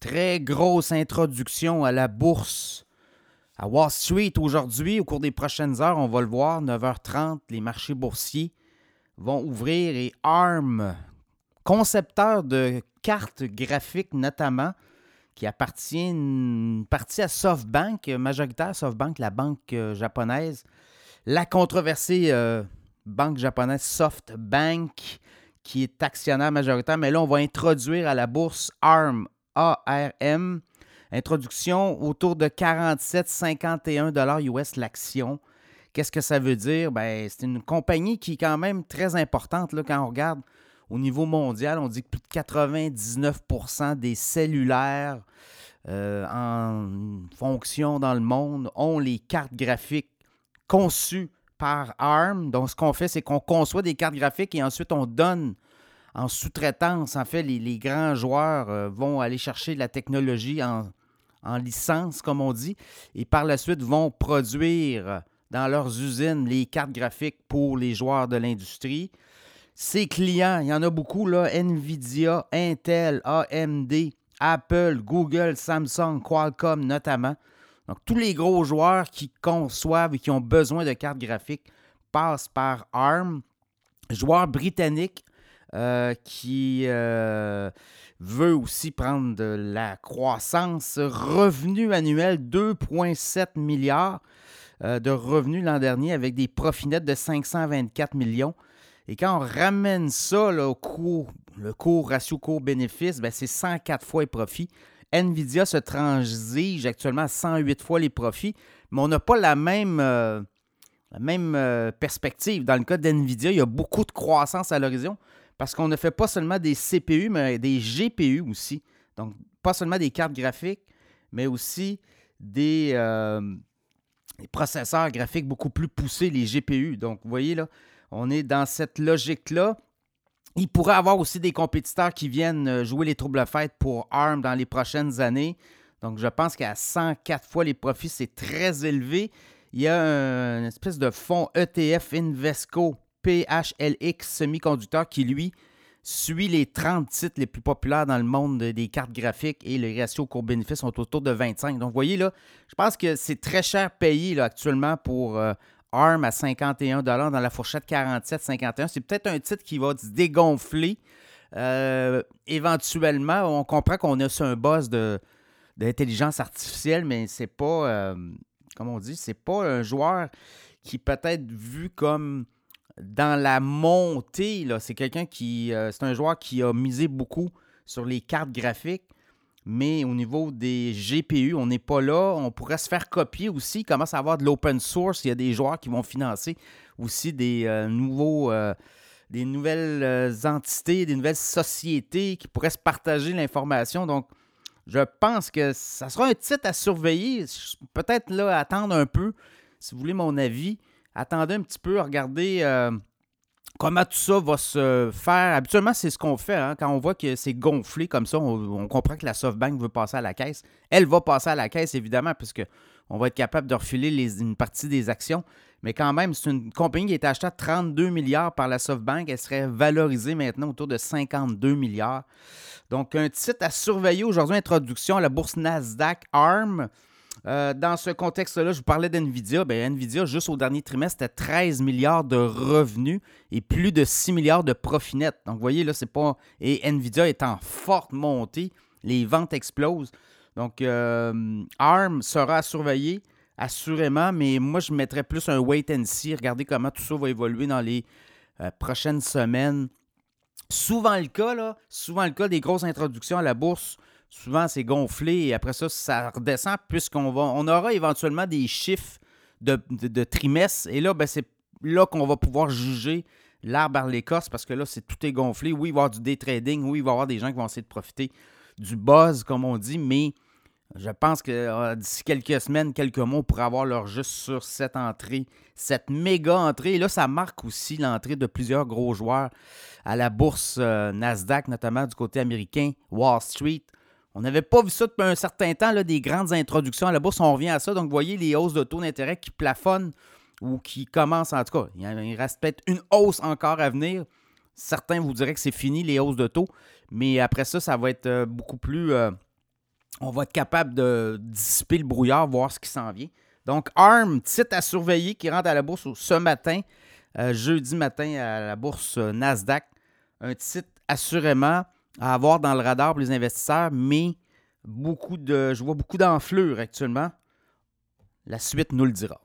Très grosse introduction à la bourse à Wall Street aujourd'hui. Au cours des prochaines heures, on va le voir, 9h30, les marchés boursiers vont ouvrir et ARM, concepteur de cartes graphiques notamment, qui appartient une partie à SoftBank, majoritaire SoftBank, la banque euh, japonaise, la controversée euh, banque japonaise SoftBank, qui est actionnaire majoritaire, mais là, on va introduire à la bourse ARM, ARM. Introduction autour de 47,51 US l'action. Qu'est-ce que ça veut dire? Ben, c'est une compagnie qui est quand même très importante là, quand on regarde au niveau mondial. On dit que plus de 99% des cellulaires euh, en fonction dans le monde ont les cartes graphiques conçues par ARM. Donc, ce qu'on fait, c'est qu'on conçoit des cartes graphiques et ensuite on donne en sous-traitance. En fait, les, grands joueurs euh, vont aller chercher la technologie en, licence, comme on dit, et par la suite vont produire dans leurs usines les cartes graphiques pour les joueurs de l'industrie. Ces clients, il y en a beaucoup, Nvidia, Intel, AMD, Apple, Google, Samsung, Qualcomm notamment. Donc, tous les gros joueurs qui conçoivent et qui ont besoin de cartes graphiques passent par ARM. Joueur britannique euh, qui euh, veut aussi prendre de la croissance. Revenu annuel 2,7 milliards euh, de revenus l'an dernier avec des profits nets de 524 millions. Et quand on ramène ça au cours, le cours ratio cours-bénéfice, ben, c'est 104 fois les profits. Nvidia se transige actuellement à 108 fois les profits, mais on n'a pas la même, la même perspective. Dans le cas d'Nvidia, il y a beaucoup de croissance à l'horizon. Parce qu'on ne fait pas seulement des CPU, mais des GPU aussi. Donc, pas seulement des cartes graphiques, mais aussi des, euh, processeurs graphiques beaucoup plus poussés, les GPU. Donc, vous voyez là, on est dans cette logique-là. Il pourrait avoir aussi des compétiteurs qui viennent euh, jouer les troubles fêtes pour ARM dans les prochaines années. Donc, je pense qu'à 104 fois les profits, c'est très élevé. Il y a une espèce de fonds ETF Invesco PHLX Semiconductor qui, lui, suit les 30 titres les plus populaires dans le monde des cartes graphiques et les ratios cours-bénéfices sont autour de 25. Donc, vous voyez, là, je pense que c'est très cher payé là, actuellement pour euh, ARM à 51 dans la fourchette 47-51. C'est peut-être un titre qui va se dégonfler euh, éventuellement. On comprend qu'on a sur un boss d'intelligence artificielle, mais c'est pas, euh, comme on dit, c'est pas un joueur qui peut être vu comme dans la montée, c'est quelqu'un qui. Euh, c'est un joueur qui a misé beaucoup sur les cartes graphiques. Mais au niveau des GPU, on n'est pas là. On pourrait se faire copier aussi. Il commence à avoir de l'open source. Il y a des joueurs qui vont financer aussi des euh, nouveaux. Euh, des nouvelles entités, des nouvelles sociétés qui pourraient se partager l'information. Donc, je pense que ça sera un titre à surveiller. Peut-être là, attendre un peu, si vous voulez mon avis attendez un petit peu, regardez euh, comment tout ça va se faire. Habituellement, c'est ce qu'on fait. Hein. Quand on voit que c'est gonflé comme ça, on, comprend que la SoftBank veut passer à la caisse. Elle va passer à la caisse, évidemment, puisque on va être capable de refiler une partie des actions. Mais quand même, c'est une compagnie qui a été achetée à 32 milliards par la SoftBank. Elle serait valorisée maintenant autour de 52 milliards. Donc, un titre à surveiller aujourd'hui, introduction à la bourse Nasdaq ARM. Euh, dans ce contexte-là, je vous parlais d'NVIDIA. Bien, NVIDIA, juste au dernier trimestre, c'était 13 milliards de revenus et plus de 6 milliards de profits nets. Donc, vous voyez, là, c'est pas. Et NVIDIA est en forte montée. Les ventes explosent. Donc, euh, ARM sera à surveiller, assurément, mais moi, je mettrais plus un wait and see. Regardez comment tout ça va évoluer dans les euh, prochaines semaines. Souvent le cas, là, souvent le cas des grosses introductions à la bourse souvent c'est gonflé et après ça, ça redescend puisqu'on on aura éventuellement des chiffres de, de, trimestre et là, ben, c'est là qu'on va pouvoir juger l'arbre à l'écorce parce que là, c'est tout est gonflé. Oui, il va y avoir du day trading, oui, il va y avoir des gens qui vont essayer de profiter du buzz, comme on dit, mais je pense que euh, d'ici quelques semaines, quelques mois, on pourra avoir leur juste sur cette entrée, cette méga entrée. Et là, ça marque aussi l'entrée de plusieurs gros joueurs à la bourse euh, Nasdaq, notamment du côté américain, Wall Street. On n'avait pas vu ça depuis un certain temps, là, des grandes introductions à la bourse. On revient à ça. Donc, vous voyez les hausses de taux d'intérêt qui plafonnent ou qui commencent, en tout cas. Il reste peut-être une hausse encore à venir. Certains vous diraient que c'est fini, les hausses de taux. Mais après ça, ça va être euh, beaucoup plus. Euh, on va être capable de dissiper le brouillard, voir ce qui s'en vient. Donc, ARM, titre à surveiller qui rentre à la bourse ce matin, euh, jeudi matin à la bourse Nasdaq. Un titre assurément à avoir dans le radar pour les investisseurs, mais beaucoup de, je vois beaucoup d'enflure actuellement. La suite nous le dira.